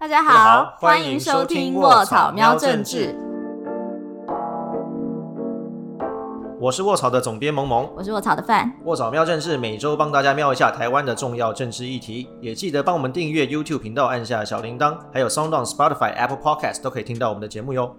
大家好好，欢欢迎迎收听卧卧草草喵喵政政治治。我是卧草的总编萌萌。我是卧草的范，卧草喵政治每周帮大家瞄一下台湾的重要政治议题，也记得帮我们订阅 YouTube 频道，按下小铃铛，还有 Sound On、Spotify、Apple Podcast 都可以听到我们的节目哟。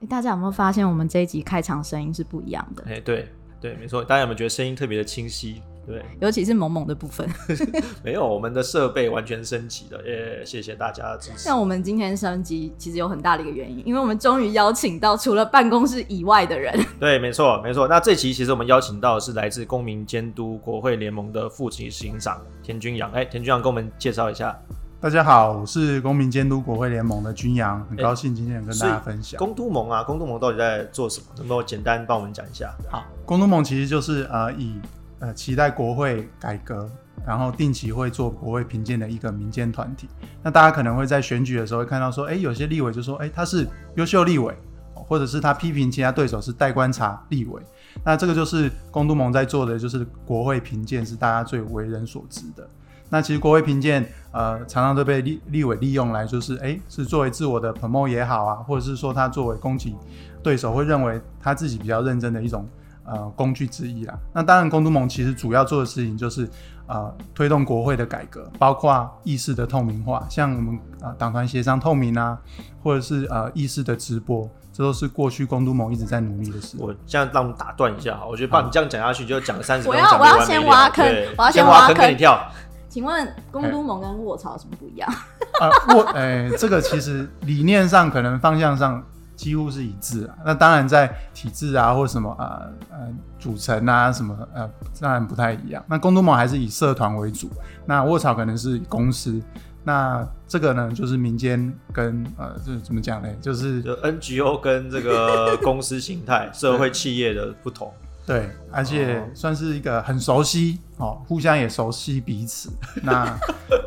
诶大家有没有发现我们这一集开场声音是不一样的？哎，对对，没错，大家有没有觉得声音特别的清晰？对，尤其是萌萌的部分。没有，我们的设备完全升级了，也！谢谢大家的支持。像我们今天升级，其实有很大的一个原因，因为我们终于邀请到除了办公室以外的人。对，没错，没错。那这期其实我们邀请到的是来自公民监督国会联盟的副执行长田君阳。哎，田君阳跟我们介绍一下。大家好，我是公民监督国会联盟的君阳，很高兴今天跟大家分享。公都盟啊，公都盟到底在做什么？能不能简单帮我们讲一下？好，公都盟其实就是呃以呃期待国会改革，然后定期会做国会评鉴的一个民间团体。那大家可能会在选举的时候会看到说，哎，有些立委就说，哎，他是优秀立委，或者是他批评其他对手是待观察立委。那这个就是公都盟在做的，就是国会评鉴是大家最为人所知的。那其实国会评鉴，呃，常常都被立立委利用来，就是哎，是作为自我的 promo 也好啊，或者是说他作为攻击对手，会认为他自己比较认真的一种呃工具之一啦。那当然，公都盟其实主要做的事情就是呃推动国会的改革，包括议事的透明化，像我们呃党团协商透明啊，或者是呃议事的直播，这都是过去公都盟一直在努力的事。我这样让我们打断一下哈，我觉得怕你这样讲下去就讲三十我分钟，讲要我要先挖坑我要先先挖挖坑坑给你跳。请问公都盟跟卧槽有什么不一样？呃，我诶、这个其实理念上可能方向上几乎是一致啊。那当然在体制啊或什么呃呃组成啊什么呃，当然不太一样。那公都盟还是以社团为主，那卧槽可能是公司。那这个呢，就是民间跟呃，这怎么讲呢？就是就 NGO 跟这个公司形态、社会企业的不同。对，而且哦算是一个很熟悉哦，互相也熟悉彼此。那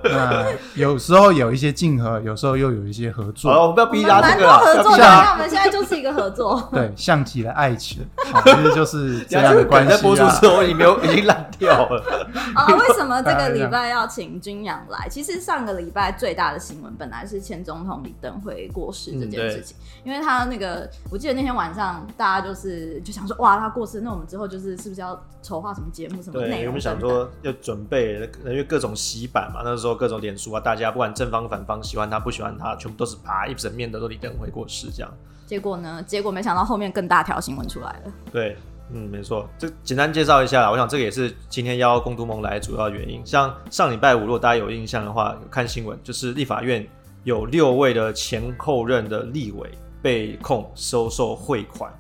那有时候有一些竞合，有时候又有一些合作。好了，我们不要逼他这个啦，合作的，那我们现在就是一个合作。对，像极了爱情，好，其实就是这样的关系在播出啊。之后，已经没有已经烂掉了。啊，为什么这个礼拜要请君阳来？其实上个礼拜最大的新闻本来是前总统李登辉过世这件事情，因为他那个，我记得那天晚上大家就是就想说，哇，他过世，那我们之后就是是不是要筹划什么节目、什么内容们说要准备，因为各种洗版嘛，那时候各种脸书啊，大家不管正方反方，喜欢他不喜欢他，全部都是啪一整面的都李登辉过世这样。结果呢？结果没想到后面更大条新闻出来了。对，嗯，没错。这简单介绍一下啦，我想这个也是今天邀公都盟来的主要原因。像上礼拜五，如果大家有印象的话，有看新闻，就是立法院有六位的前后任的立委被控收受贿款，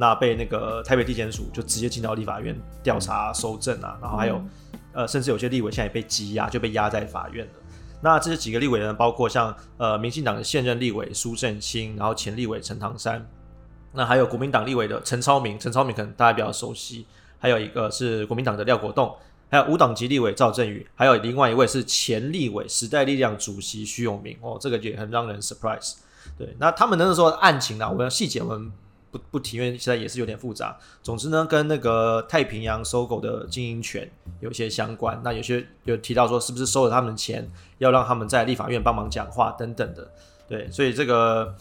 那被那个台北地检署就直接进到立法院调查收证啊，然后还有、嗯呃，甚至有些立委现在也被羁押，就被押在法院了。那这几个立委呢，包括像呃民进党的现任立委苏正清，然后前立委陈唐山，那还有国民党立委的陈超明，陈超明可能大家比较熟悉，还有一个是国民党的廖国栋，还有无党籍立委赵振宇，还有另外一位是前立委时代力量主席徐永明哦，这个也很让人 surprise。对，那他们那时候的案情呢，我们细节我们不不提，因为现在也是有点复杂。总之呢，跟那个太平洋搜狗的经营权有些相关。那有些有提到说，是不是收了他们的钱，要让他们在立法院帮忙讲话等等的。对，所以这个，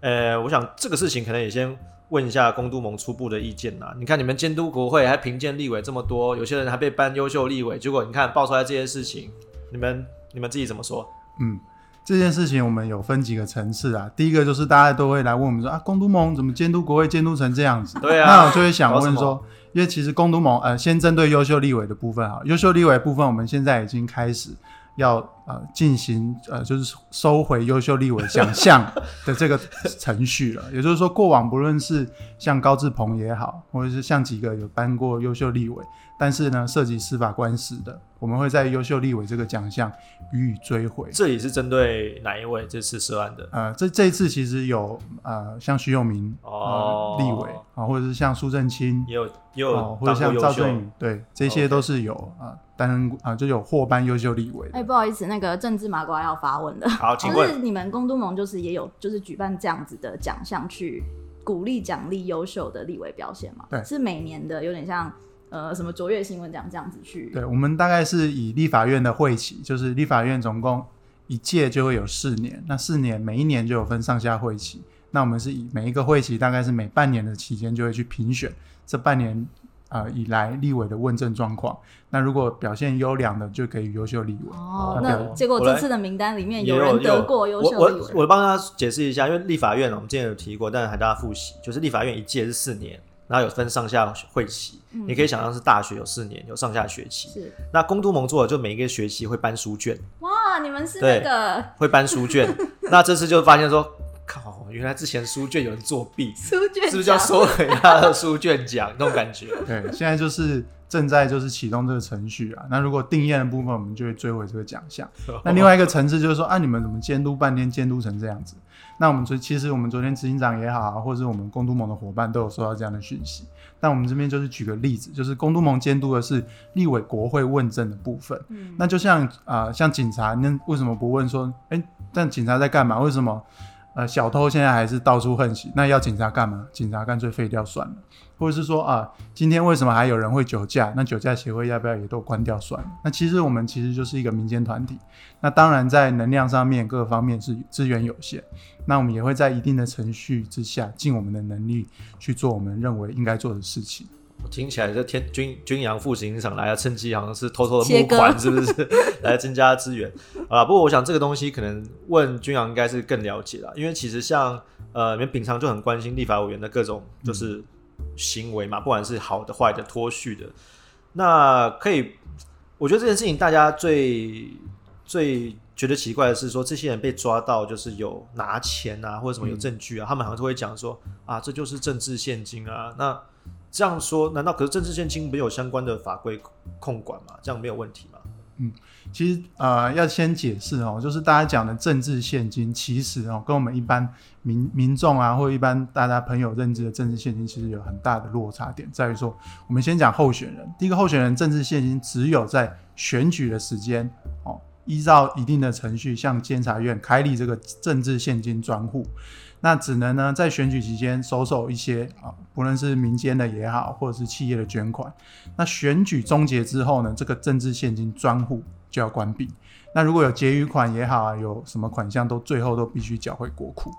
呃，我想这个事情可能也先问一下公都盟初步的意见啦。你看你们监督国会还评鉴立委这么多，有些人还被颁优秀立委，结果你看爆出来这些事情，你们你们自己怎么说？嗯，这件事情我们有分几个层次啊。第一个就是大家都会来问我们说啊，公都盟怎么监督国会监督成这样子？对啊那我就会想问说，因为其实公都盟呃，先针对优秀立委的部分啊，优秀立委的部分我们现在已经开始要呃进行呃就是收回优秀立委奖项的这个程序了。也就是说，过往不论是像高志鹏也好，或者是像几个有颁过优秀立委，但是呢涉及司法官司的，我们会在优秀立委这个奖项予以追回。这里是针对哪一位这次涉案的？呃，这这一次其实有呃，像徐永明哦呃立委啊、或者是像苏正清也有也有哦，或者像赵正宇，对，这些都是有啊担任过啊、就有获颁优秀立委的。哎、不好意思，那个政治麻瓜要发问了。好，请就是问你们公都盟就是也有就是举办这样子的奖项去鼓励奖励优秀的立委表现嘛？对是每年的，有点像呃什么卓越新闻奖这样子去。对，我们大概是以立法院的会期，就是立法院总共一届就会有四年，那四年每一年就有分上下会期，那我们是以每一个会期大概是每半年的期间就会去评选这半年啊、呃以来立委的问政状况，那如果表现优良的就给予优秀立委。哦，那那结果这次的名单里面有人得过优我我秀立委，我帮大家解释一下，因为立法院我们之前有提过，但是还大家复习，就是立法院一届是四年，然后有分上下会期，嗯你可以想象是大学有四年，有上下学期。是那公都盟做的就每一个学期会颁书卷，哇，你们是对那个会颁书卷。那这次就发现说，靠，原来之前书卷有人作弊，书卷是不是就要收回他的书卷奖那种感觉？对，现在就是正在就是启动这个程序啊。那如果定验的部分，我们就会追回这个奖项。那另外一个层次就是说，啊，你们怎么监督半天监督成这样子？那我们昨其实我们昨天执行长也好啊，或者是我们公都盟的伙伴都有收到这样的讯息。但我们这边就是举个例子，就是公都盟监督的是立委国会问政的部分。嗯那就像啊、呃像警察，那为什么不问说，哎、但警察在干嘛？为什么呃小偷现在还是到处横行？那要警察干嘛？警察干脆废掉算了。或者是说啊、今天为什么还有人会酒驾？那酒驾协会要不要也都关掉算了？那其实我们其实就是一个民间团体，那当然在能量上面各方面是资源有限，那我们也会在一定的程序之下，尽我们的能力去做我们认为应该做的事情。我听起来这天军军洋副行长来啊，趁机好像是偷偷的募款，是不是 来增加资源啊？不过我想这个东西可能问军洋应该是更了解了，因为其实像呃，你们平常就很关心立法委员的各种就是行为嘛，不管是好的、坏的、脱序的，那可以，我觉得这件事情大家最最觉得奇怪的是说，这些人被抓到就是有拿钱啊，或者什么有证据啊，他们好像都会讲说啊，这就是政治现金啊，那。这样说，难道可是政治现金没有相关的法规控管吗？这样没有问题吗？嗯其实呃，要先解释哦，就是大家讲的政治现金，其实哦，跟我们一般民民众啊，或一般大家朋友认知的政治现金，其实有很大的落差点，在于说，我们先讲候选人，第一个候选人政治现金只有在选举的时间哦，依照一定的程序向监察院开立这个政治现金专户。那只能呢在选举期间收受一些啊，不论是民间的也好，或者是企业的捐款。那选举终结之后呢，这个政治现金专户就要关闭。那如果有结余款也好，有什么款项都最后都必须缴回国库。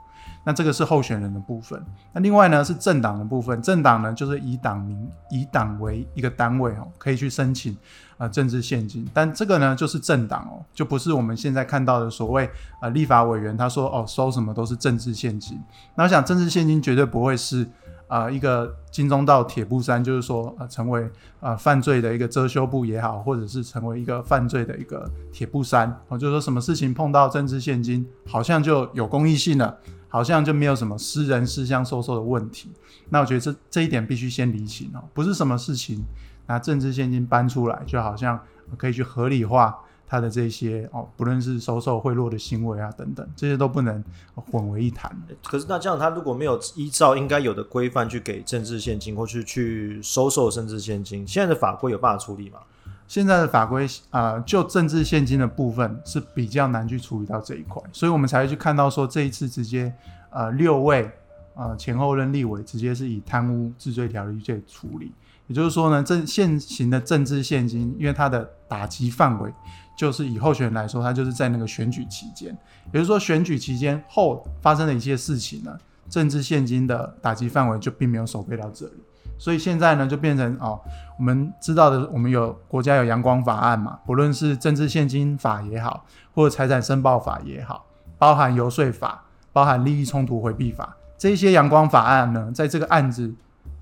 那这个是候选人的部分。那另外呢是政党的部分，政党呢就是以党名以党为一个单位哦，可以去申请啊、呃政治现金。但这个呢就是政党哦，就不是我们现在看到的所谓、呃立法委员他说哦收什么都是政治现金。那我想政治现金绝对不会是啊、一个金钟罩铁布衫，就是说呃成为呃犯罪的一个遮羞布也好，或者是成为一个犯罪的一个铁布衫。哦，就是说什么事情碰到政治现金，好像就有公益性了。好像就没有什么私人私相收受的问题。那我觉得这这一点必须先理清哦，不是什么事情拿政治现金搬出来，就好像可以去合理化他的这些哦，不论是收受贿赂的行为啊等等，这些都不能混为一谈。可是那这样，他如果没有依照应该有的规范去给政治现金，或是去收受政治现金，现在的法规有办法处理吗？现在的法规啊、就政治现金的部分是比较难去处理到这一块，所以我们才会去看到说这一次直接呃六位呃前后任立委直接是以贪污治罪条例去处理，也就是说呢，政现行的政治现金，因为它的打击范围就是以候选人来说，它就是在那个选举期间，也就是说选举期间后发生的一些事情呢，政治现金的打击范围就并没有守备到这里。所以现在呢，就变成哦，我们知道的，我们有国家有阳光法案嘛，不论是政治现金法也好，或者财产申报法也好，包含游说法，包含利益冲突回避法，这些阳光法案呢，在这个案子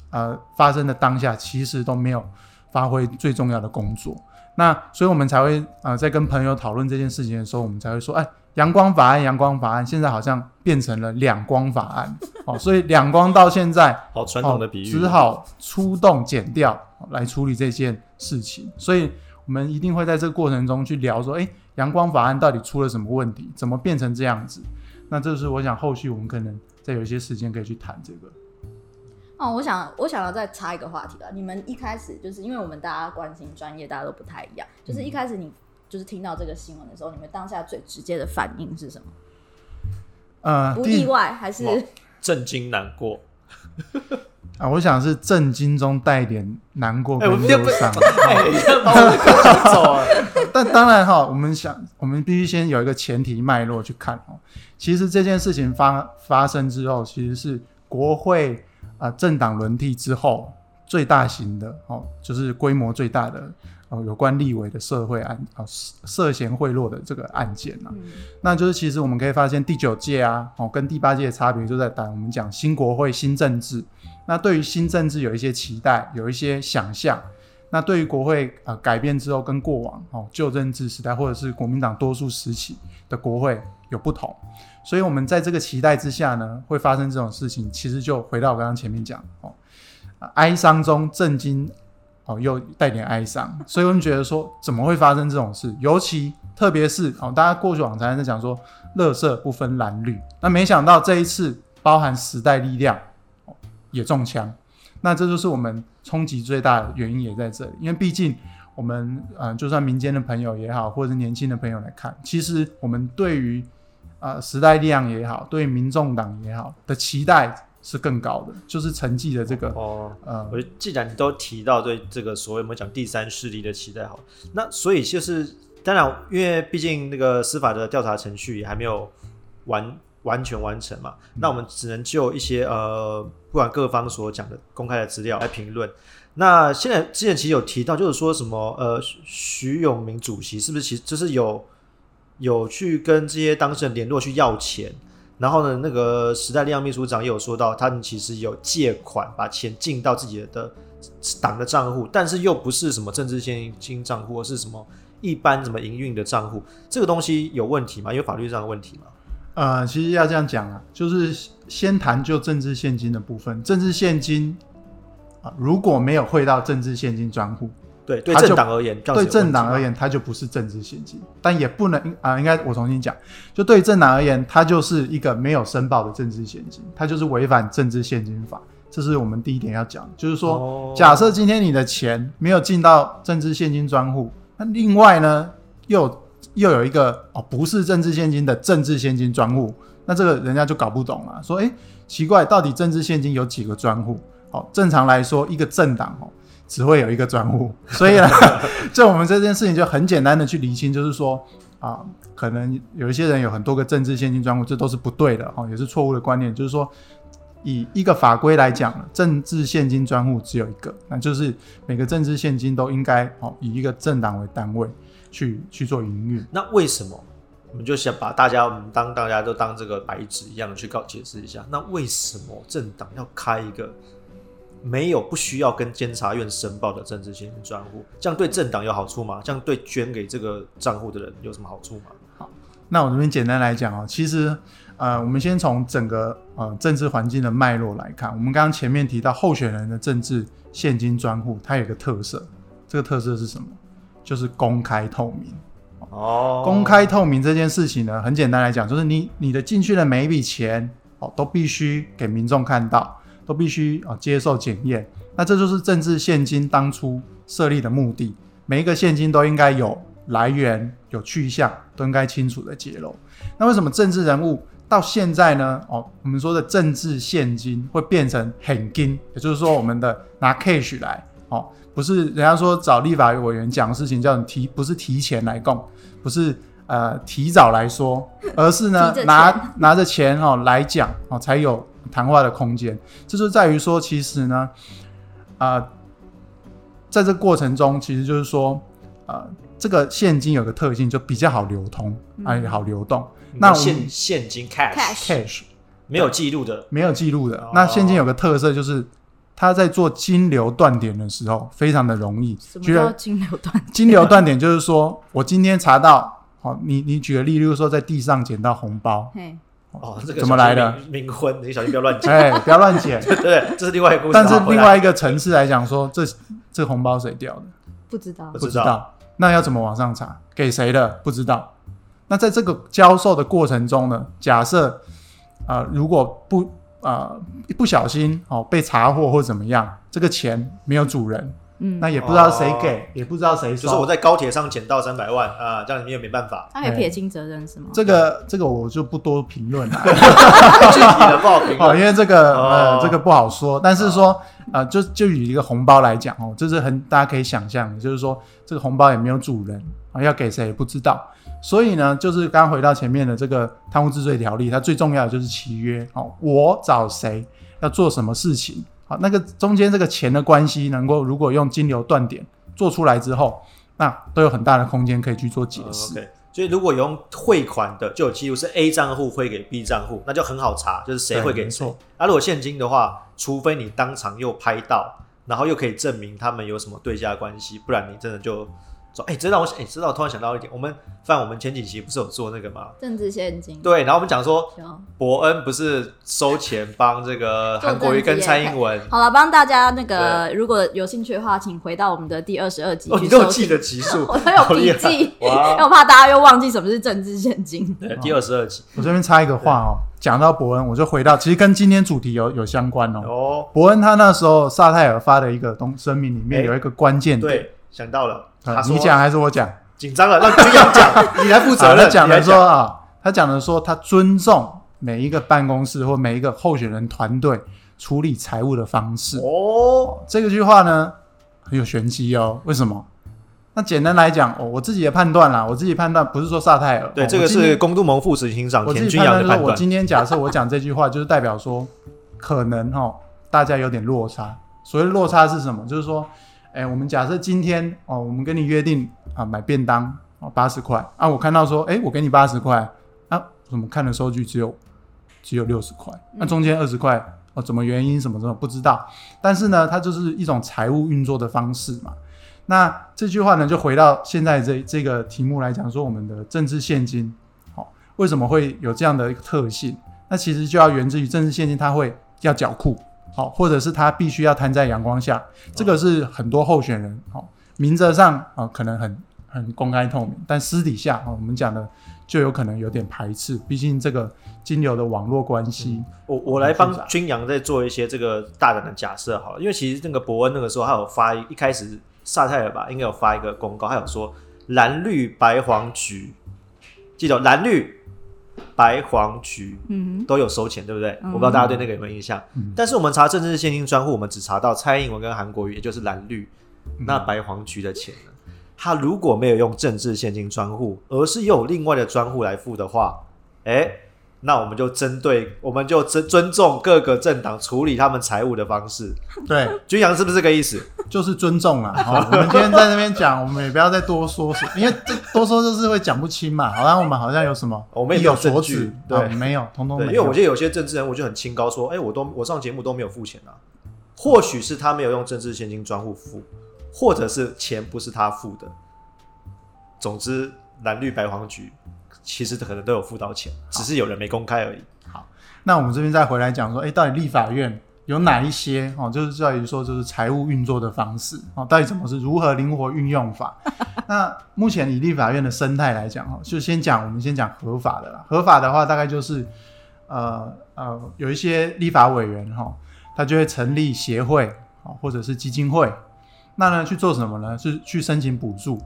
呃发生的当下，其实都没有发挥最重要的工作。那所以我们才会呃在跟朋友讨论这件事情的时候，我们才会说，哎，阳光法案，阳光法案，现在好像变成了两光法案 哦，所以两光到现在。好传统的比喻，哦只好出动减掉来处理这件事情。所以我们一定会在这个过程中去聊说，哎，阳光法案到底出了什么问题？怎么变成这样子？那这是我想后续我们可能再有一些时间可以去谈这个。哦，我想我想要再插一个话题了。你们一开始就是因为我们大家关心专业，大家都不太一样。就是一开始你就是听到这个新闻的时候，你们当下最直接的反应是什么？呃，不意外还是震惊难过。啊，我想是震惊中带点难过跟们不，忧伤。但当然哈，我们想，我们必须先有一个前提脉络去看哦。其实这件事情发发生之后，其实是国会啊、呃政党轮替之后最大型的哦，就是规模最大的哦有关立委的社会案啊、涉涉嫌贿赂的这个案件啊。嗯那就是其实我们可以发现第九届啊，哦跟第八届的差别就在打我们讲新国会新政治。那对于新政治有一些期待，有一些想象。那对于国会呃改变之后，跟过往哦旧政治时代或者是国民党多数时期的国会有不同，所以我们在这个期待之下呢，会发生这种事情，其实就回到我刚刚前面讲哦，哀伤中震惊哦又带点哀伤，所以我们觉得说怎么会发生这种事？尤其特别是哦，大家过去往常在讲说乐色不分蓝绿，那没想到这一次包含时代力量哦也中枪。那这就是我们冲击最大的原因也在这里，因为毕竟我们呃，就算民间的朋友也好，或者是年轻的朋友来看，其实我们对于呃时代力量也好，对于民众党也好的期待是更高的，就是成绩的这个哦，呃我既然你都提到对这个所谓我们讲第三势力的期待，好，那所以就是当然，因为毕竟那个司法的调查程序也还没有完完全完成嘛，那我们只能就一些呃，不管各方所讲的公开的资料来评论。那现在之前其实有提到，就是说什么呃，徐徐永明主席是不是其实就是有有去跟这些当事人联络去要钱？然后呢，那个时代力量秘书长也有说到，他们其实有借款把钱进到自己的党的账户，但是又不是什么政治现金账户，而是什么一般什么营运的账户，这个东西有问题吗？有法律上的问题吗？呃，其实要这样讲啊，就是先谈就政治现金的部分，政治现金啊、如果没有汇到政治现金专户，对，对政党而言，对政党而，言，它就不是政治现金，但也不能啊、应该我重新讲，就对政党而言，它就是一个没有申报的政治现金，它就是违反政治现金法，这是我们第一点要讲，就是说，哦。假设今天你的钱没有进到政治现金专户，那另外呢，又有又有一个哦不是政治现金的政治现金专户，那这个人家就搞不懂了，说诶奇怪，到底政治现金有几个专户？哦，正常来说，一个政党哦只会有一个专户，所以呢，就我们这件事情就很简单的去厘清，就是说啊，可能有一些人有很多个政治现金专户，这都是不对的哦，也是错误的观念，就是说。以一个法规来讲，政治现金专户只有一个，那就是每个政治现金都应该哦以一个政党为单位去去做营运。那为什么？我们就想把大家，我们当大家都当这个白纸一样的去告解释一下，那为什么政党要开一个没有不需要跟监察院申报的政治现金专户？这样对政党有好处吗？这样对捐给这个账户的人有什么好处吗？好那我这边简单来讲啊，其实呃，我们先从整个呃政治环境的脉络来看，我们刚刚前面提到候选人的政治现金专户，它有个特色，这个特色是什么？就是公开透明。哦公开透明这件事情呢，很简单来讲，就是你你的进去的每一笔钱哦，都必须给民众看到，都必须哦接受检验。那这就是政治现金当初设立的目的，每一个现金都应该有来源、有去向，都应该清楚的揭露。那为什么政治人物到现在呢？哦，我们说的政治现金会变成很金，也就是说我们的拿 cash 来哦，不是人家说找立法委员讲的事情叫你提，不是提前来供，不是呃提早来说，而是呢拿拿着钱哦来讲哦才有谈话的空间。这就在于说，其实呢，啊、在这个过程中，其实就是说，呃，这个现金有个特性，就比较好流通，啊、也好流动。那现现金 cash Cash cash 没有记录的，没有记录的哦。那现金有个特色就是，它在做金流断点的时候非常的容易。什么叫金流断？金流断点就是说，我今天查到，好、你你举个例，例如说在地上捡到红包，嘿，哦，这个怎么来的小心冥冥婚，你小心不要乱捡。哎，不要乱捡。对 对，这是另外一个故事。但是另外一个层次来讲说，这这红包谁掉的？不知道不知道不知道。那要怎么往上查？给谁的？不知道。那在这个教授的过程中呢，假设啊、呃如果不啊、呃不小心哦被查获或怎么样，这个钱没有主人，嗯，那也不知道谁给，也不知道谁收。就是我在高铁上捡到三百万啊，这样你也没办法。他可以撇清责任是吗？这个这个我就不多评论了，具体的不好评哦，论。因为这个哦呃这个不好说。但是说呃，就就以一个红包来讲哦，这是很大家可以想象的，就是说这个红包也没有主人啊，要给谁也不知道。所以呢，就是刚回到前面的这个贪污治罪条例，它最重要的就是契约哦，我找谁要做什么事情，好，那个中间这个钱的关系能够如果用金流断点做出来之后，那都有很大的空间可以去做解嗯释。所以如果有用汇款的，就有记录是 A 账户汇给 B 账户，那就很好查，就是谁汇给谁对没错。那、如果现金的话，除非你当场又拍到，然后又可以证明他们有什么对价关系，不然你真的就说，哎、这让我想，哎、这让我突然想到一点，我们范我们前几期不是有做那个吗？政治现金，对，然后我们讲说，伯恩不是收钱帮这个做韩国瑜跟蔡英文，好了，帮大家那个如果有兴趣的话，请回到我们的第二十二集哦，你都有记听。得集数，我都有好厉害笔记，因为！我怕大家又忘记什么是政治现金。对，第二十二集我这边插一个话哦，讲到伯恩，我就回到其实跟今天主题有有相关哦。哦，伯恩他那时候萨泰尔发的一个东声明里面哎有一个关键点，对，想到了，啊他说你讲还是我讲？紧张了，让军阳讲，你来负责 好，任。他讲的说啊，他讲的说他尊重每一个办公室或每一个候选人团队处理财务的方式。哦，这个句话呢很有玄机哦。为什么？那简单来讲，哦，我自己的判断啦，我自己判断不是说萨泰尔，对，这个是哦我今天公都盟副执行长田君阳的判断。我今天假设我讲这句话，就是代表说，可能哈、大家有点落差。所谓落差是什么？就是说，哎，我们假设今天哦，我们跟你约定啊，买便当哦，八十块啊，我看到说，哎，我给你八十块啊，怎么看的收据只有只有六十块？那中间二十块哦，怎么原因什么什么不知道？但是呢，它就是一种财务运作的方式嘛。那这句话呢，就回到现在这这个题目来讲，说我们的政治现金，好、为什么会有这样的一个特性？那其实就要源自于政治现金，它会要缴库，好、或者是他必须要摊在阳光下，这个是很多候选人，好、明着上啊、可能很很公开透明，但私底下啊、我们讲的就有可能有点排斥，毕竟这个金流的网络关系，我我来帮君阳再做一些这个大胆的假设好了，因为其实那个伯恩那个时候他有发一一开始萨泰尔吧，应该有发一个公告，他有说蓝绿白黄橘，记得哦蓝绿白黄橘嗯都有收钱，对不对？嗯我不知道大家对那个有没有印象。嗯但是我们查政治现金专户，我们只查到蔡英文跟韩国瑜，也就是蓝绿，嗯那白黄橘的钱呢？他如果没有用政治现金专户，而是用另外的专户来付的话，哎，那我们就针对，我们就尊尊重各个政党处理他们财务的方式。对，军阳是不是这个意思？就是尊重啦。好，我们今天在那边讲，我们也不要再多说什么，因为这多说就是会讲不清嘛。好像我们好像有什么，我们也意有所据指，对啊没有，通通，没有。因为我觉得有些政治人物就很清高，说，哎，我都我上节目都没有付钱啊。或许是他没有用政治现金专户付，或者是钱不是他付的。总之，蓝绿白黄橘其实可能都有付到钱，只是有人没公开而已。好那我们这边再回来讲说，哎，到底立法院有哪一些哦，就是在于说就是财务运作的方式哦，到底怎么是如何灵活运用法？那目前以立法院的生态来讲哦，就先讲我们先讲合法的啦。合法的话，大概就是呃呃，有一些立法委员哈、他就会成立协会啊，或者是基金会。那呢去做什么呢？是去申请补助。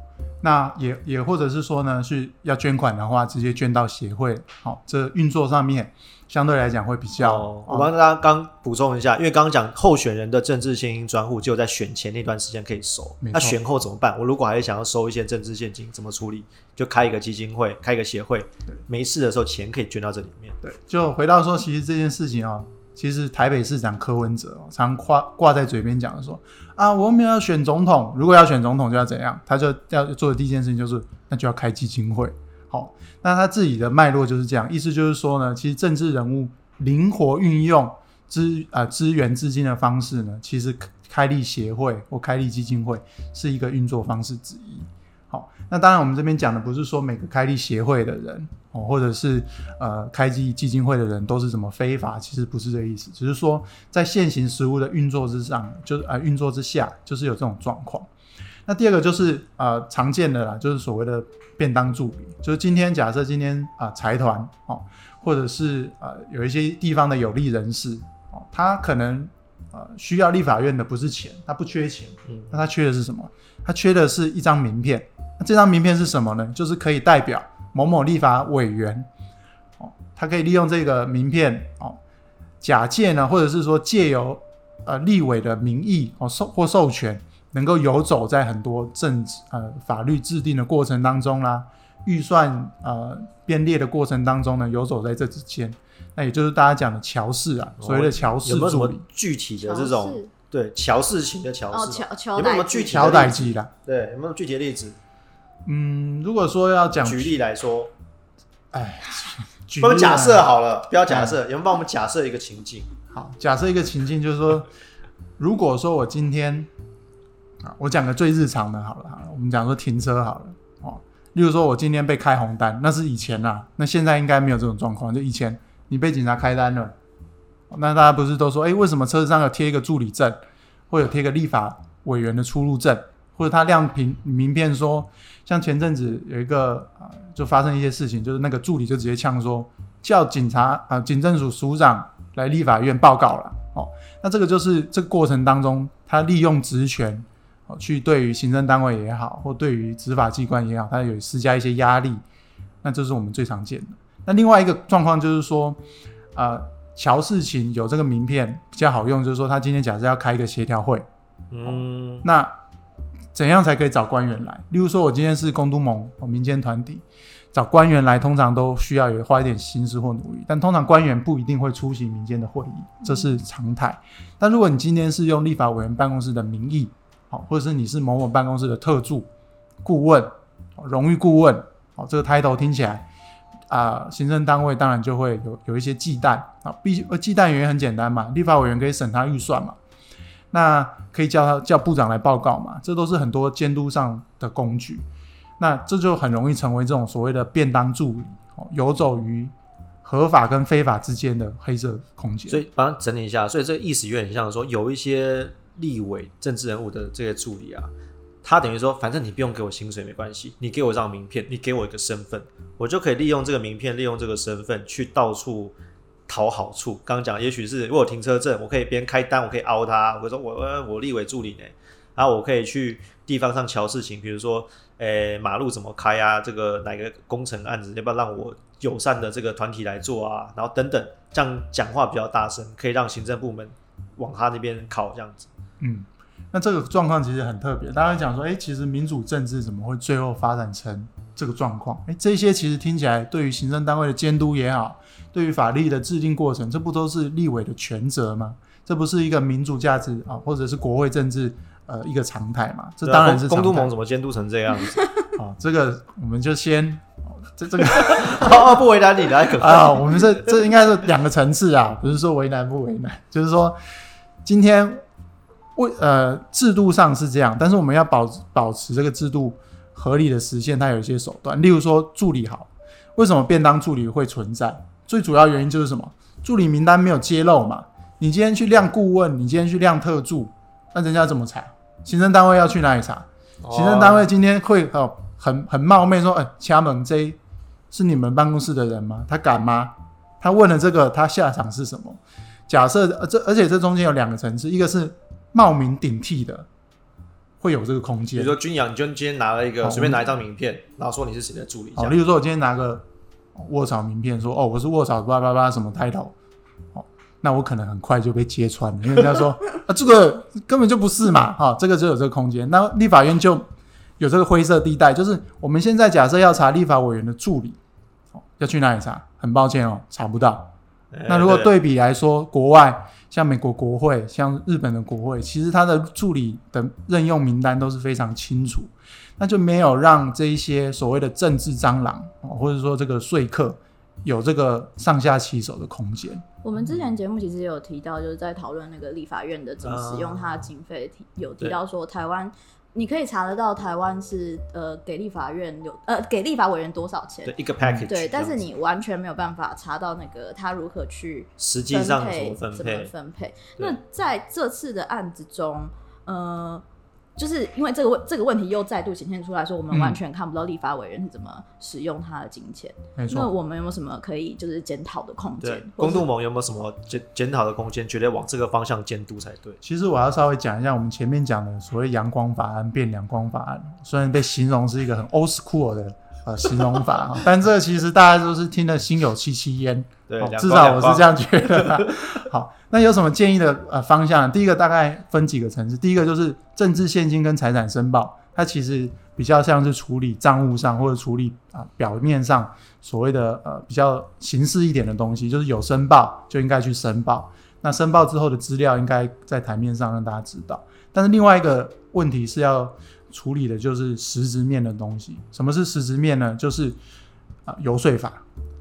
那也也或者是说呢，是要捐款的话，直接捐到协会。好、这运作上面相对来讲会比较。哦，我哦帮大家刚补充一下，因为刚刚讲候选人的政治现金专户只有在选前那段时间可以收，那选后怎么办？我如果还是想要收一些政治现金，怎么处理？就开一个基金会，开一个协会，没事的时候钱可以捐到这里面。对，就回到说，其实这件事情哦，其实台北市长柯文哲、常挂挂在嘴边讲的说啊，我们要选总统，如果要选总统就要怎样，他就要做的第一件事情就是，那就要开基金会。好，那他自己的脉络就是这样，意思就是说呢，其实政治人物灵活运用资啊资源资金的方式呢，其实开立协会或开立基金会是一个运作方式之一。好，那当然我们这边讲的不是说每个开立协会的人哦，或者是呃开基基金会的人都是怎么非法，其实不是这个意思，只是说在现行实务的运作之上，就是呃运作之下，就是有这种状况。那第二个就是呃常见的啦，就是所谓的便当助理，就是今天假设今天啊、财团哦，或者是呃有一些地方的有利人士哦，他可能呃需要立法院的不是钱，他不缺钱，嗯那他缺的是什么？他缺的是一张名片。那这张名片是什么呢？就是可以代表某某立法委员，哦，他可以利用这个名片，哦，假借呢，或者是说借由呃立委的名义哦授或授权，能够游走在很多政治呃法律制定的过程当中啦，预算呃编列的过程当中呢，游走在这之间。那也就是大家讲的乔氏啊，所谓的乔氏有没有什么、具体的这乔种氏对乔氏情的乔哦，乔乔有没有什具体乔代基啦。对，有没有具体的例子？嗯，如果说要讲举例来说，哎，我们假设好了，不要假设，有没有帮我们假设一个情境？好，假设一个情境，就是说，如果说我今天啊，我讲个最日常的好了，好了，我们讲说停车好了，哦，例如说我今天被开红单，那是以前啦，那现在应该没有这种状况，就以前你被警察开单了，那大家不是都说，哎，为什么车子上有贴一个助理证，或者贴个立法委员的出入证，或者他亮凭名片说，像前阵子有一个啊、就发生一些事情，就是那个助理就直接呛说，叫警察啊、警政署署长来立法院报告了。哦，那这个就是这个过程当中，他利用职权哦，去对于行政单位也好，或对于执法机关也好，他有施加一些压力。那这是我们最常见的。那另外一个状况就是说，呃，乔事情有这个名片比较好用，就是说他今天假设要开一个协调会，嗯，那怎样才可以找官员来？例如说，我今天是公都盟哦民间团体，找官员来，通常都需要有花一点心思或努力，但通常官员不一定会出席民间的会议，这是常态。但如果你今天是用立法委员办公室的名义，好，或者是你是某某办公室的特助、顾问、哦荣誉顾问，好，这个 title 听起来啊、行政单位当然就会有有一些忌惮啊，必呃忌惮原因很简单嘛，立法委员可以审他预算嘛，那可以叫他叫部长来报告嘛，这都是很多监督上的工具。那这就很容易成为这种所谓的便当助理，游走于合法跟非法之间的黑色空间。所以帮他整理一下，所以这个意思有点像说，有一些立委政治人物的这些助理啊，他等于说，反正你不用给我薪水没关系，你给我一张名片，你给我一个身份，我就可以利用这个名片，利用这个身份去到处讨好处。刚刚讲，也许是我有停车证，我可以边开单，我可以凹他，我说我呃我立委助理呢，然后我可以去地方上瞧事情，比如说，诶马路怎么开啊，这个哪个工程案子要不要让我友善的这个团体来做啊，然后等等，这样讲话比较大声，可以让行政部门往他那边靠，这样子。嗯，那这个状况其实很特别。大家讲说，哎、其实民主政治怎么会最后发展成这个状况？哎、这些其实听起来对于行政单位的监督也好，对于法律的制定过程，这不都是立委的权责吗？这不是一个民主价值啊，或者是国会政治呃一个常态嘛？这当然是公都盟怎么监督成这样子？啊。这个我们就先哦这这个 哦，不为难你来可啊，我们这这应该是两个层次啊，不是说为难不为难，就是说今天为呃制度上是这样，但是我们要保保持这个制度合理的实现，它有一些手段，例如说助理好，为什么便当助理会存在？最主要原因就是什么？助理名单没有揭露嘛。你今天去亮顾问，你今天去亮特助，那人家怎么查？行政单位要去哪里查？行政单位今天会哦很很冒昧说，哎、掐门 J 是你们办公室的人吗？他敢吗？他问了这个，他下场是什么？假设呃这而且这中间有两个层次，一个是冒名顶替的，会有这个空间比如。说君阳，你就今天拿了一个好随便拿一张名片，然后说你是谁的助理，这好，例如说我今天拿个卧槽名片说，哦，我是卧槽叭叭叭什么 title，哦，那我可能很快就被揭穿了，因为人家说 啊，这个根本就不是嘛，哈、这个就有这个空间。那立法院就有这个灰色地带，就是我们现在假设要查立法委员的助理，哦，要去哪里查？很抱歉哦，查不到。哎那如果对比来说，国外像美国国会、像日本的国会，其实他的助理的任用名单都是非常清楚，那就没有让这一些所谓的政治蟑螂，哦或者说这个说客有这个上下其手的空间。我们之前节目其实也有提到，就是在讨论那个立法院的怎么使用它的经费，提有提到说台湾。你可以查得到台湾是呃给立法院有呃给立法委员多少钱对，一个 package，对，但是你完全没有办法查到那个他如何去实际上怎配么分怎么配？分配。那在这次的案子中，呃，就是因为这个问这个问题又再度显现出来说，我们嗯完全看不到立法委员是怎么使用他的金钱。没错。那我们有没有什么可以就是检讨的空间？，公度盟有没有什么检检讨的空间？绝对往这个方向监督才对。其实我要稍微讲一下我们前面讲的所谓阳光法案变两光法案，虽然被形容是一个很 old school 的呃形容法啊，但这个其实大家都是听得心有戚戚焉。对，哦至少我是这样觉得啦。好，那有什么建议的呃方向？第一个大概分几个层次，第一个就是政治现金跟财产申报，它其实比较像是处理账务上或者处理啊、表面上所谓的呃比较形式一点的东西，就是有申报就应该去申报。那申报之后的资料应该在台面上让大家知道。但是另外一个问题是要处理的就是实质面的东西。什么是实质面呢？就是啊、游说法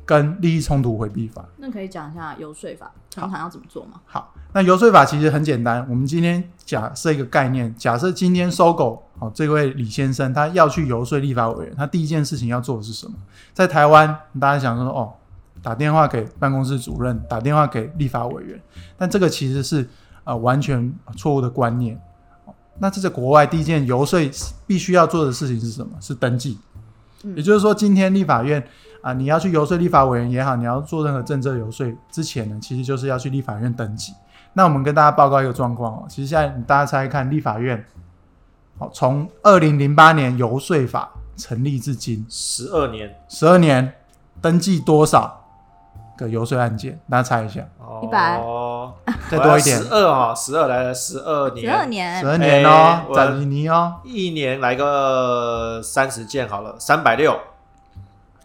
跟利益冲突回避法。那可以讲一下游说法通常要怎么做吗？好，那游说法其实很简单。我们今天假设一个概念，假设今天搜狗哦，这位李先生他要去游说立法委员，他第一件事情要做的是什么？在台湾，大家想说哦，打电话给办公室主任，打电话给立法委员，但这个其实是呃完全错误的观念。哦那这在国外，第一件游说必须要做的事情是什么？是登记。嗯也就是说，今天立法院啊，你要去游说立法委员也好，你要做任何政策游说之前呢，其实就是要去立法院登记。那我们跟大家报告一个状况哦，其实现在大家猜猜看，立法院，好，从二零零八年游说法成立至今十二年，十二年，登记多少个游说案件？大家猜一下，一百哦，再多一点。十二哈，十二来了，十二年。十二年，十，二年哦哦，一年来个三十件好了，三百六，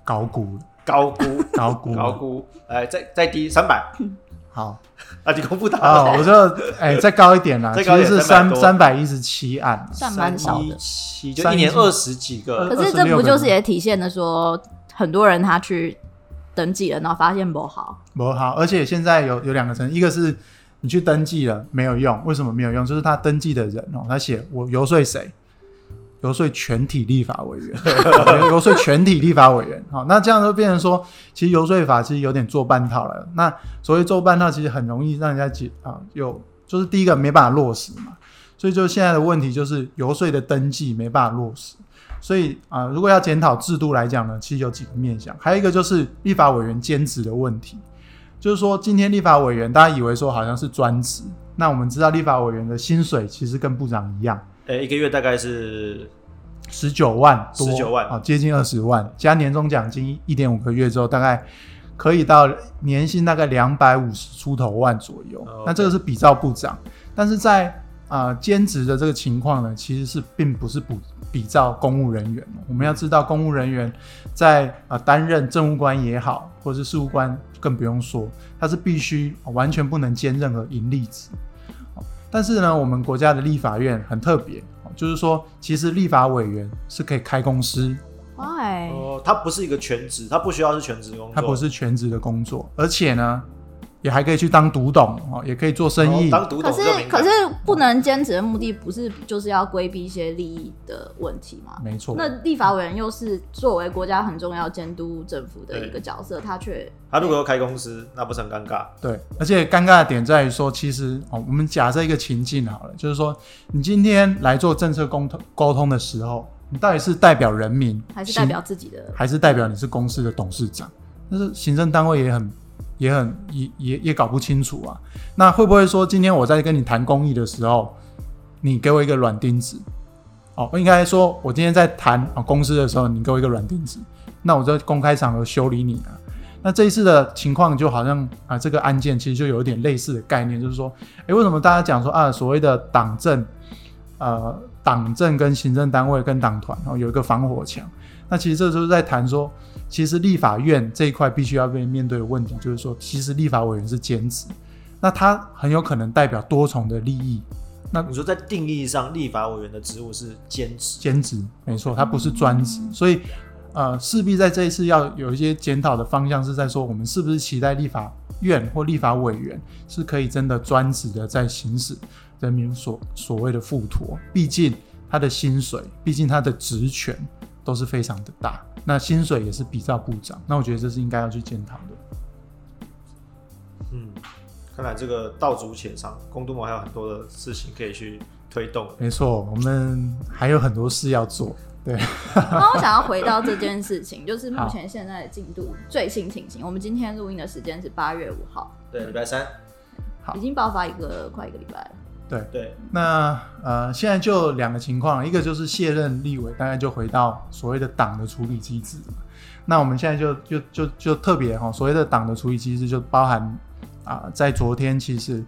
高估。高估，高估。高估，哎，再再低三百，好。啊，你公布答啊，案，我就哎再高一点啦，其实是三三百一十七案，算蛮少一的。七，就一年二十几个，可是这不就是也体现了说，很多人他去登记了，然后发现不好，不好，而且现在有有两个层，一个是你去登记了没有用，为什么没有用？就是他登记的人哦，他写我游说谁，游说全体立法委员，游说全体立法委员。好，那这样就变成说，其实游说法其实有点做半套了。那所谓做半套，其实很容易让人家解啊，有就是第一个没办法落实嘛，所以就现在的问题就是游说的登记没办法落实。所以啊、如果要检讨制度来讲呢，其实有几个面向，还有一个就是立法委员兼职的问题。就是说，今天立法委员大家以为说好像是专职，那我们知道立法委员的薪水其实跟部长一样，哎，一个月大概是十九万多，十九万啊，接近二十万，加年终奖金一点五个月之后，大概可以到年薪大概两百五十出头万左右。哦那这个是比照部长，但是在啊、呃兼职的这个情况呢，其实是并不是比比照公务人员哦。我们要知道，公务人员在啊、呃担任政务官也好，或是事务官更不用说，他是必须、哦完全不能兼任何盈利职。哦但是呢，我们国家的立法院很特别，哦就是说，其实立法委员是可以开公司，why？哦，他不是一个全职，他不需要是全职工作，他不是全职的工作，而且呢，也还可以去当独董哦，也可以做生意哦。当独可是董就敏感可是不能兼职的目的不是就是要规避一些利益的问题吗？没错，那立法委员又是作为国家很重要监督政府的一个角色，他却他如果要开公司，那不是很尴尬？对，而且尴尬的点在于说，其实哦，我们假设一个情境好了，就是说，你今天来做政策沟通沟通的时候，你到底是代表人民，还是代表自己的还是代表你是公司的董事长？但是行政单位也很、也很、也也也搞不清楚啊。那会不会说，今天我在跟你谈公益的时候，你给我一个软钉子？哦，应该说，我今天在谈啊公司的时候，你给我一个软钉子，那我在公开场合修理你啊。那这一次的情况就好像啊，这个案件其实就有一点类似的概念，就是说，诶，为什么大家讲说啊，所谓的党政，呃，党政跟行政单位跟党团哦有一个防火墙？那其实这时候在谈说，其实立法院这一块必须要被面对的问题，就是说，其实立法委员是兼职，那他很有可能代表多重的利益。那你说在定义上，立法委员的职务是兼职，兼职，没错，他不是专职，所以呃，势必在这一次要有一些检讨的方向，是在说我们是不是期待立法院或立法委员是可以真的专职的在行使人民所所谓的付托，毕竟他的薪水，毕竟他的职权都是非常的大，那薪水也是比照部长，那我觉得这是应该要去检讨的。嗯，看来这个道阻且长，公都盟还有很多的事情可以去推动。没错，我们还有很多事要做。对，那我想要回到这件事情，就是目前现在的进度最新情形。我们今天录音的时间是八月五号，对，礼拜三，好，已经爆发一个快一个礼拜了。对对，那呃，现在就两个情况，一个就是卸任立委，大概就回到所谓的党的处理机制。那我们现在就就就就特别哈，所谓的党的处理机制就包含啊，在昨天其实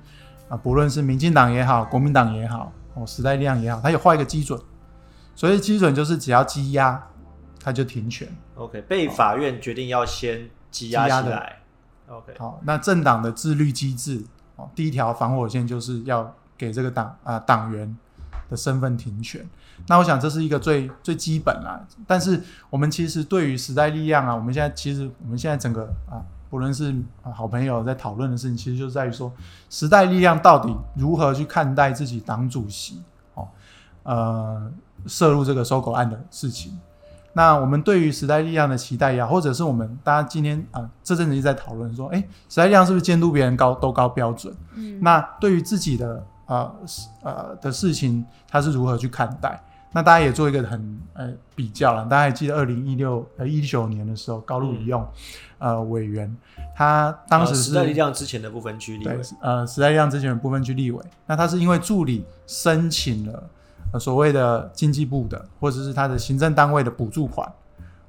啊，不论是民进党也好，国民党也好，哦，时代力量也好，它有画一个基准。所谓基准就是只要积压，它就停权。OK，被法院决定要先积压起来。OK，好，那政党的自律机制哦，第一条防火线就是要给这个党啊党员的身份停权。那我想这是一个最最基本啦。但是我们其实对于时代力量啊，我们现在其实我们现在整个啊，不论是啊好朋友在讨论的事情，其实就在于说时代力量到底如何去看待自己党主席哦，呃。涉入这个收购案的事情，那我们对于时代力量的期待呀，或者是我们大家今天啊这阵子一直在讨论说，哎，时代力量是不是监督别人高都高标准？嗯，那对于自己的呃呃的事情，他是如何去看待？那大家也做一个很呃比较了。大家还记得二零一六呃一九年的时候，高露仪用呃委员，他当时是时代力量之前的部分区立委，呃时代力量之前的部分区立委，那他是因为助理申请了。所谓的经济部的，或者是他的行政单位的补助款，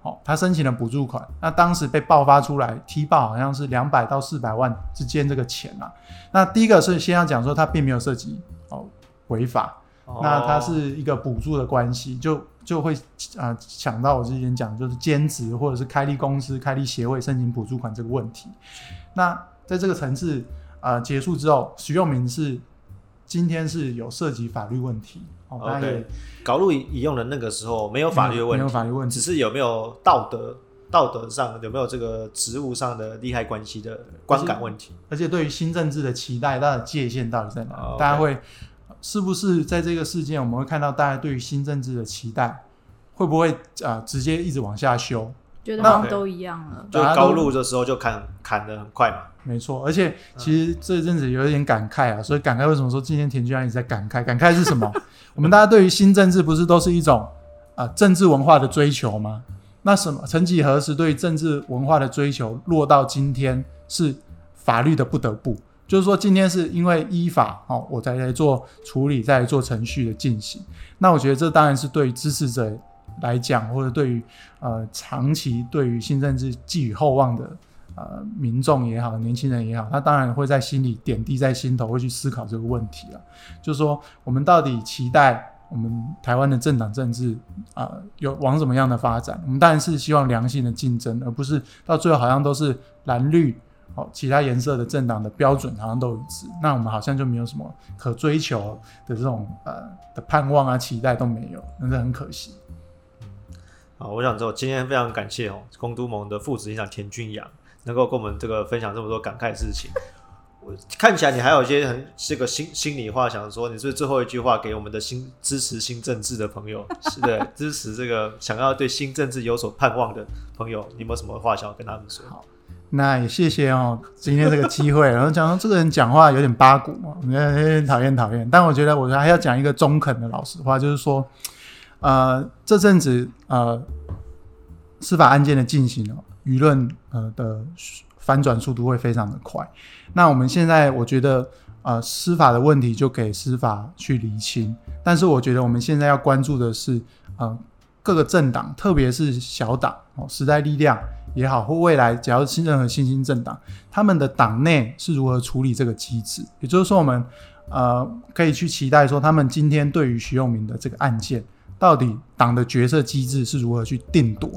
好，他申请了补助款，那当时被爆发出来，踢爆好像是两百到四百万之间这个钱啊。那第一个是先要讲说，他并没有涉及哦违法，那它是一个补助的关系，就就会啊想到我之前讲就是兼职或者是开立公司、开立协会申请补助款这个问题。那在这个层次啊结束之后，徐用明是今天是有涉及法律问题。OK，搞路引用的那个时候没有法律问题，没有法律问题，只是有没有道德道德上有没有这个职务上的利害关系的观感问题。而且对于新政治的期待，它的界限到底在哪？大家会是不是在这个事件，我们会看到大家对于新政治的期待会不会啊直接一直往下修？觉得好像都一样了。就高路的时候就砍砍的很快嘛。没错，而且其实这阵子有一点感慨啊，所以感慨为什么说今天田居然也在感慨？感慨是什么？我们大家对于新政治不是都是一种啊政治文化的追求吗？那什么？曾几何时，对于政治文化的追求落到今天是法律的不得不，就是说今天是因为依法哦，我才来做处理，再来做程序的进行。那我觉得这当然是对于支持者来讲，或者对于呃长期对于新政治寄予厚望的。呃，民众也好，年轻人也好，他当然会在心里点滴在心头，会去思考这个问题了。就是说，我们到底期待我们台湾的政党政治啊，有往什么样的发展？我们当然是希望良性的竞争，而不是到最后好像都是蓝绿哦，其他颜色的政党的标准好像都一致，那我们好像就没有什么可追求的这种呃的盼望啊，期待都没有，那是很可惜。好，我想说，今天非常感谢哦，公都盟的副执行长田俊阳。能够跟我们这个分享这么多感慨的事情，我看起来你还有一些很这个心心里话想说，你是最后一句话给我们的新支持新政治的朋友，是的，支持这个想要对新政治有所盼望的朋友，你有没有什么话想要跟他们说？好，那也谢谢哦，今天这个机会，然后讲这个人讲话有点八股嘛，有点讨厌讨厌，但我觉得我还要讲一个中肯的老实话，就是说，呃，这阵子呃司法案件的进行。舆论呃的翻转速度会非常的快，那我们现在我觉得呃司法的问题就给司法去厘清，但是我觉得我们现在要关注的是呃各个政党，特别是小党哦时代力量也好，或未来只要是任何新兴政党，他们的党内是如何处理这个机制，也就是说我们呃可以去期待说他们今天对于徐永明的这个案件。到底党的决策机制是如何去定夺？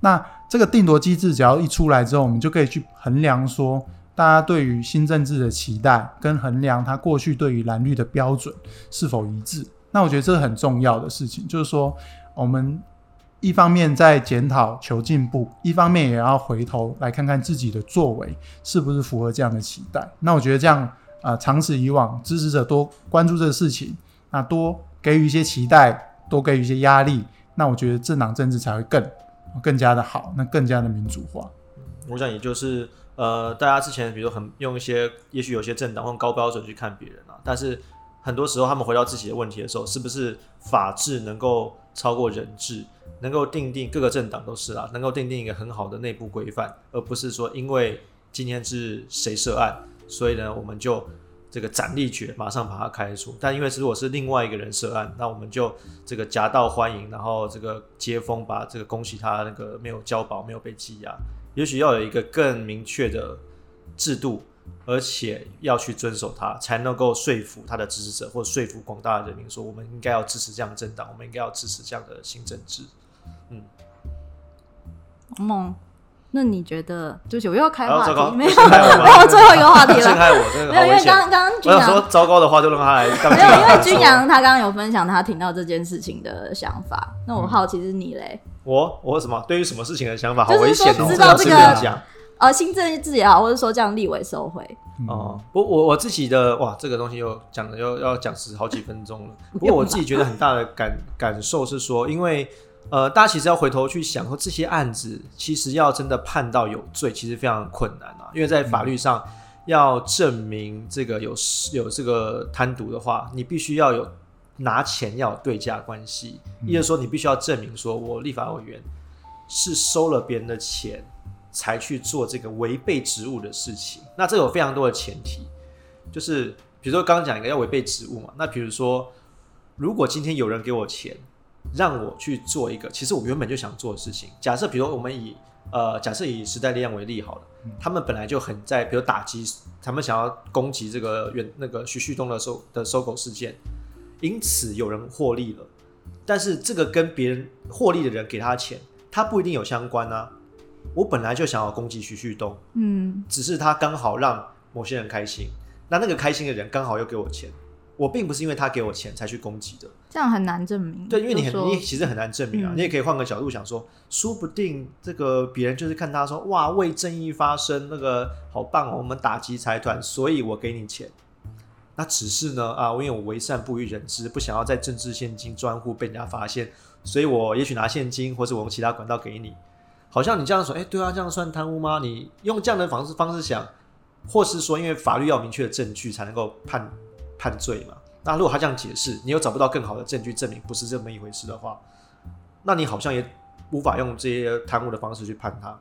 那这个定夺机制只要一出来之后，我们就可以去衡量说，大家对于新政治的期待，跟衡量他过去对于蓝绿的标准是否一致。那我觉得这是很重要的事情，就是说，我们一方面在检讨求进步，一方面也要回头来看看自己的作为是不是符合这样的期待。那我觉得这样啊，长此以往，支持者多关注这个事情，那多给予一些期待。多给予一些压力，那我觉得政党政治才会更更加的好，那更加的民主化。我想也就是呃，大家之前比如说很用一些，也许有些政党用高标准去看别人啊，但是很多时候他们回到自己的问题的时候，是不是法治能够超过人治，能够定定各个政党都是啦，能够定定一个很好的内部规范，而不是说因为今天是谁涉案，所以呢我们就这个斩立决，马上把他开除。但因为如果是另外一个人涉案，那我们就这个夹道欢迎，然后这个接风，把这个恭喜他那个没有交保，没有被羁押。也许要有一个更明确的制度。而且要去遵守它，才能够说服他的支持者，或说服广大的人民，说我们应该要支持这样的政党，我们应该要支持这样的新政治。嗯，梦，那你觉得？对不起，我又要开话题，没有，我最后一个话题了。先开我，这个没有，因为刚刚我想说糟糕的话就让他来。没有，因为君阳他刚刚有分享他听到这件事情的想法。那我好奇是你嘞？我我什么？对于什么事情的想法？好危险哦！知道这个讲。呃，新政治也好，或者说这样立委收回哦。我我我自己的哇，这个东西又讲了，又要讲十好几分钟了。不过我自己觉得很大的感感受是说，因为呃，大家其实要回头去想，说这些案子其实要真的判到有罪，其实非常困难啊。因为在法律上要证明这个有有这个贪渎的话，你必须要有拿钱要有对价关系，意思说你必须要证明说我立法委员是收了别人的钱。才去做这个违背职务的事情，那这有非常多的前提，就是比如说刚刚讲一个要违背职务嘛，那比如说如果今天有人给我钱，让我去做一个其实我原本就想做的事情，假设比如我们以呃假设以时代力量为例好了，他们本来就很在比如打击，他们想要攻击这个原那个徐旭东的收的收购事件，因此有人获利了，但是这个跟别人获利的人给他钱，他不一定有相关啊。我本来就想要攻击徐旭东，嗯，只是他刚好让某些人开心，那那个开心的人刚好又给我钱，我并不是因为他给我钱才去攻击的，这样很难证明。对，因为你很你其实很难证明啊，你也可以换个角度想说，说不定这个别人就是看他说哇为正义发声，那个好棒哦，我们打击财团，所以我给你钱。那只是呢啊，因为我为善不欲人知，不想要在政治现金专户被人家发现，所以我也许拿现金，或者我用其他管道给你。好像你这样说，哎，对啊，这样算贪污吗？你用这样的方式方式想，或是说，因为法律要明确的证据才能够判判罪嘛？那如果他这样解释，你又找不到更好的证据证明不是这么一回事的话，那你好像也无法用这些贪污的方式去判他。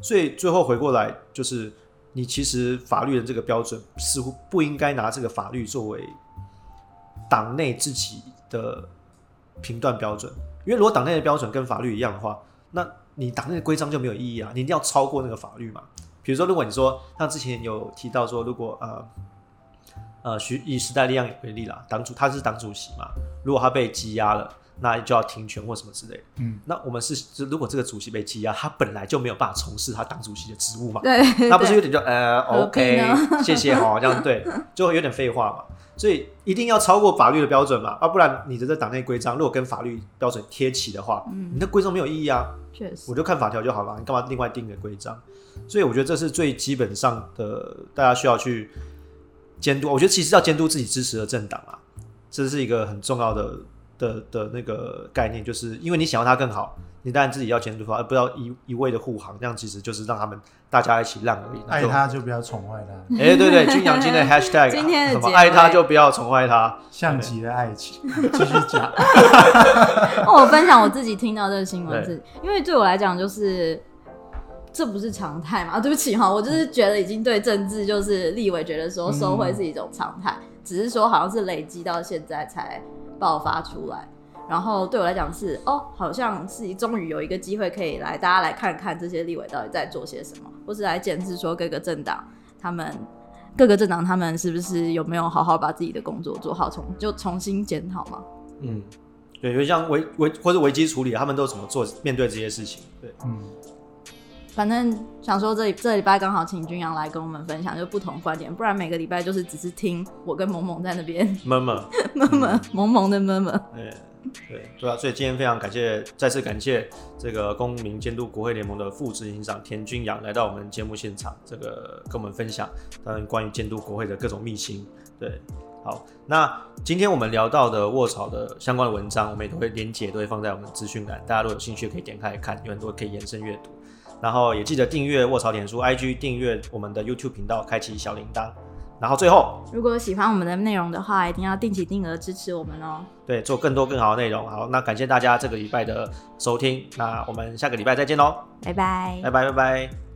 所以最后回过来，就是你其实法律的这个标准似乎不应该拿这个法律作为党内自己的评断标准，因为如果党内的标准跟法律一样的话，那你党内的规章就没有意义啊！你一定要超过那个法律嘛。比如说，如果你说像之前有提到说，如果呃呃，徐以时代力量为例啦，党主他是党主席嘛，如果他被羁押了，那就要停权或什么之类。嗯，那我们是如果这个主席被羁押，他本来就没有办法从事他党主席的职务嘛。对，那不是有点就呃，OK，谢谢哈，这样对，就会有点废话嘛。所以一定要超过法律的标准嘛，啊，不然你的这党内规章如果跟法律标准贴齐的话，你的规章没有意义啊。确实，我就看法条就好了，你干嘛另外定个规章？所以我觉得这是最基本上的，大家需要去监督。我觉得其实要监督自己支持的政党啊，这是一个很重要的的的那个概念，就是因为你想要它更好。你当然自己要监督他，而不要一一味的护航，这样其实就是让他们大家一起烂而已。爱他就不要宠坏他。哎，对对，君阳今天的 hashtag，今天什么爱他就不要宠坏他，像极了爱情。继续讲。我分享我自己听到这个新闻，是因为对我来讲，就是这不是常态嘛？对不起哈，我就是觉得已经对政治就是立委觉得说收贿是一种常态，只是说好像是累积到现在才爆发出来。然后对我来讲是哦，好像是终于有一个机会可以来大家来看看这些立委到底在做些什么，或是来检视说各个政党他们各个政党他们是不是有没有好好把自己的工作做好，重就重新检讨嘛。嗯，对，就像危危或者危机处理，他们都怎么做面对这些事情？对，嗯。反正想说这这礼拜刚好请君阳来跟我们分享，就不同观点，不然每个礼拜就是只是听我跟萌萌在那边闷闷 闷闷萌萌的闷闷。对对啊，所以今天非常感谢，再次感谢这个公民监督国会联盟的副执行长田君阳来到我们节目现场，这个跟我们分享当然关于监督国会的各种秘辛。对，好，那今天我们聊到的卧槽的相关的文章，我们也都会连结，都会放在我们资讯栏，大家如果有兴趣可以点开来看，有很多可以延伸阅读。然后也记得订阅卧槽脸书 IG，订阅我们的 YouTube 频道，开启小铃铛。然后最后，如果喜欢我们的内容的话，一定要定期定额支持我们哦。对，做更多更好的内容。好，那感谢大家这个礼拜的收听，那我们下个礼拜再见喽，拜拜，拜拜，拜拜。